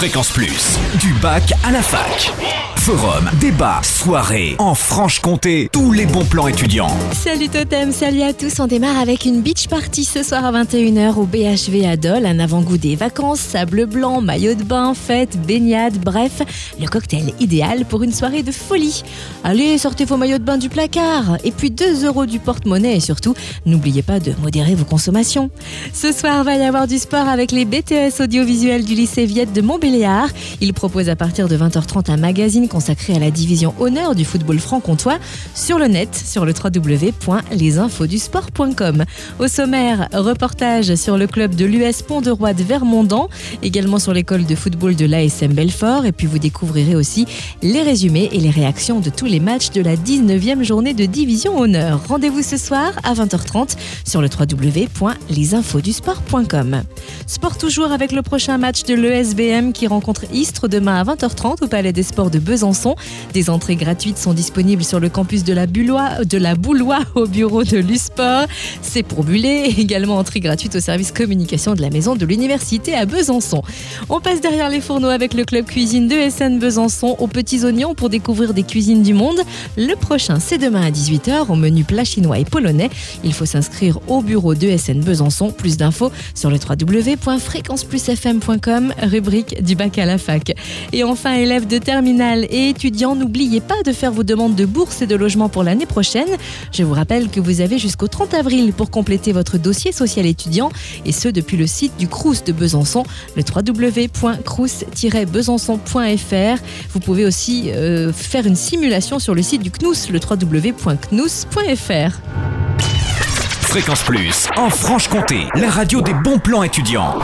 Fréquence Plus, du bac à la fac. Forum, débat, soirée, en Franche-Comté, tous les bons plans étudiants. Salut Totem, salut à tous. On démarre avec une beach party ce soir à 21h au BHV à Dole. Un avant-goût des vacances, sable blanc, maillot de bain, fête, baignade, bref, le cocktail idéal pour une soirée de folie. Allez, sortez vos maillots de bain du placard. Et puis 2 euros du porte-monnaie et surtout, n'oubliez pas de modérer vos consommations. Ce soir, va y avoir du sport avec les BTS audiovisuels du lycée Viette de Montbéliard. Ils proposent à partir de 20h30 un magazine consacré à la division honneur du football franc-comtois sur le net, sur le www.lesinfodusport.com. Au sommaire, reportage sur le club de l'US Pont de Vermondant, également sur l'école de football de l'ASM Belfort, et puis vous découvrirez aussi les résumés et les réactions de tous les matchs de la 19e journée de division honneur. Rendez-vous ce soir à 20h30 sur le www.lesinfodusport.com. Sport toujours avec le prochain match de l'ESBM qui rencontre Istres demain à 20h30 au Palais des Sports de Besançon. Des entrées gratuites sont disponibles sur le campus de la, Bullois, de la Boulois au bureau de l'USPORT. C'est pour Buller. Également entrée gratuite au service communication de la maison de l'université à Besançon. On passe derrière les fourneaux avec le club cuisine de SN Besançon aux petits oignons pour découvrir des cuisines du monde. Le prochain, c'est demain à 18h au menu plat chinois et polonais. Il faut s'inscrire au bureau de SN Besançon. Plus d'infos sur le www.fréquenceplusfm.com, rubrique du bac à la fac. Et enfin, élèves de terminale et étudiants, n'oubliez pas de faire vos demandes de bourse et de logement pour l'année prochaine. Je vous rappelle que vous avez jusqu'au 30 avril pour compléter votre dossier social étudiant et ce depuis le site du Crous de Besançon, le www.crous-besançon.fr. Vous pouvez aussi euh, faire une simulation sur le site du CNUS, le www.cnous.fr. Fréquence Plus, en Franche-Comté, la radio des bons plans étudiants.